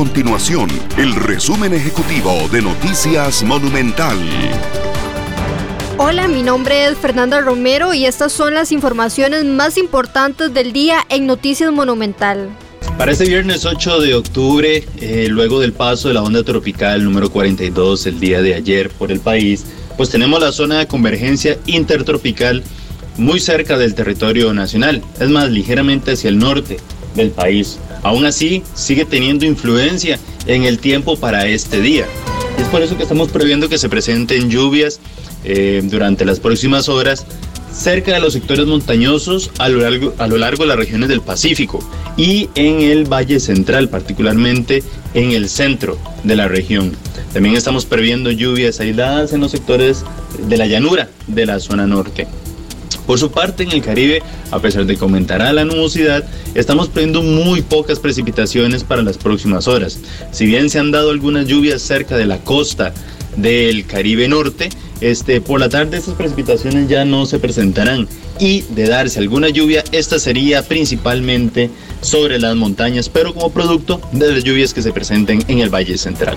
continuación el resumen ejecutivo de Noticias Monumental. Hola, mi nombre es Fernanda Romero y estas son las informaciones más importantes del día en Noticias Monumental. Para este viernes 8 de octubre, eh, luego del paso de la onda tropical número 42 el día de ayer por el país, pues tenemos la zona de convergencia intertropical muy cerca del territorio nacional, es más, ligeramente hacia el norte del país. Aún así, sigue teniendo influencia en el tiempo para este día. Es por eso que estamos previendo que se presenten lluvias eh, durante las próximas horas cerca de los sectores montañosos a lo, a lo largo de las regiones del Pacífico y en el Valle Central, particularmente en el centro de la región. También estamos previendo lluvias aisladas en los sectores de la llanura de la zona norte. Por su parte, en el Caribe, a pesar de que aumentará la nubosidad, estamos previendo muy pocas precipitaciones para las próximas horas. Si bien se han dado algunas lluvias cerca de la costa del Caribe Norte, este, por la tarde estas precipitaciones ya no se presentarán y de darse alguna lluvia, esta sería principalmente sobre las montañas, pero como producto de las lluvias que se presenten en el Valle Central.